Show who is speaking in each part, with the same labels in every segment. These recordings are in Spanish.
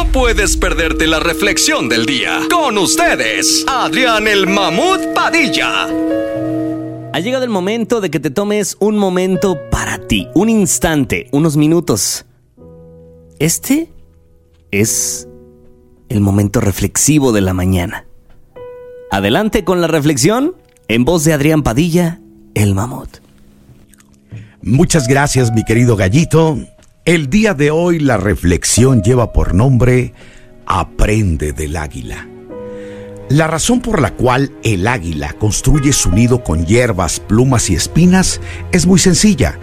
Speaker 1: No puedes perderte la reflexión del día. Con ustedes, Adrián el Mamut Padilla.
Speaker 2: Ha llegado el momento de que te tomes un momento para ti, un instante, unos minutos. Este es el momento reflexivo de la mañana. Adelante con la reflexión en voz de Adrián Padilla, el mamut.
Speaker 3: Muchas gracias, mi querido gallito. El día de hoy la reflexión lleva por nombre Aprende del águila. La razón por la cual el águila construye su nido con hierbas, plumas y espinas es muy sencilla.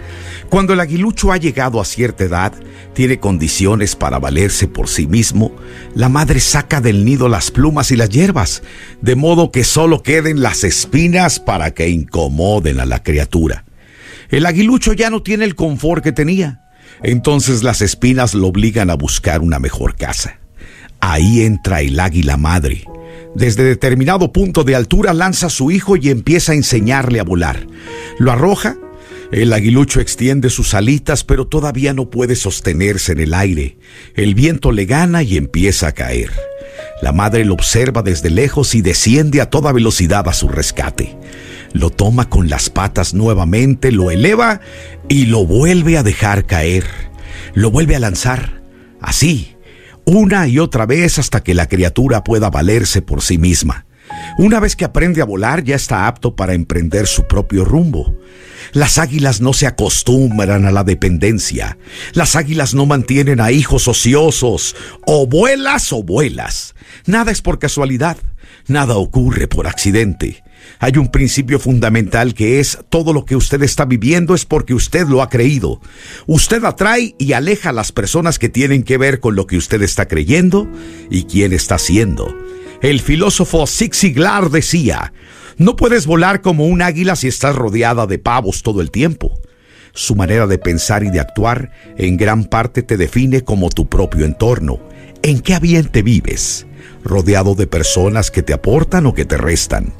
Speaker 3: Cuando el aguilucho ha llegado a cierta edad, tiene condiciones para valerse por sí mismo, la madre saca del nido las plumas y las hierbas, de modo que solo queden las espinas para que incomoden a la criatura. El aguilucho ya no tiene el confort que tenía. Entonces las espinas lo obligan a buscar una mejor casa. Ahí entra el águila madre. Desde determinado punto de altura lanza a su hijo y empieza a enseñarle a volar. Lo arroja. El aguilucho extiende sus alitas, pero todavía no puede sostenerse en el aire. El viento le gana y empieza a caer. La madre lo observa desde lejos y desciende a toda velocidad a su rescate lo toma con las patas nuevamente, lo eleva y lo vuelve a dejar caer. Lo vuelve a lanzar. Así, una y otra vez hasta que la criatura pueda valerse por sí misma. Una vez que aprende a volar ya está apto para emprender su propio rumbo. Las águilas no se acostumbran a la dependencia. Las águilas no mantienen a hijos ociosos. O vuelas o vuelas. Nada es por casualidad. Nada ocurre por accidente. Hay un principio fundamental que es todo lo que usted está viviendo es porque usted lo ha creído. Usted atrae y aleja a las personas que tienen que ver con lo que usted está creyendo y quién está haciendo. El filósofo Zig Ziglar decía, no puedes volar como un águila si estás rodeada de pavos todo el tiempo. Su manera de pensar y de actuar en gran parte te define como tu propio entorno. ¿En qué ambiente vives? ¿Rodeado de personas que te aportan o que te restan?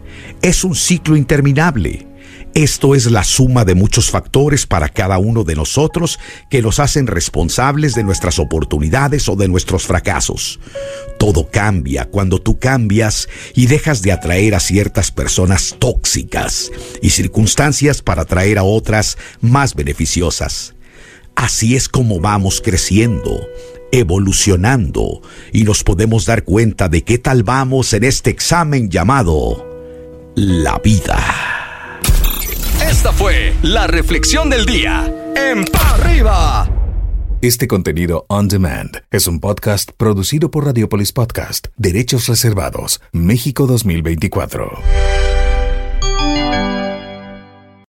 Speaker 3: Es un ciclo interminable. Esto es la suma de muchos factores para cada uno de nosotros que nos hacen responsables de nuestras oportunidades o de nuestros fracasos. Todo cambia cuando tú cambias y dejas de atraer a ciertas personas tóxicas y circunstancias para atraer a otras más beneficiosas. Así es como vamos creciendo, evolucionando y nos podemos dar cuenta de qué tal vamos en este examen llamado la vida.
Speaker 1: Esta fue la reflexión del día en Pa Arriba.
Speaker 4: Este contenido on demand es un podcast producido por Radiopolis Podcast, Derechos Reservados, México 2024.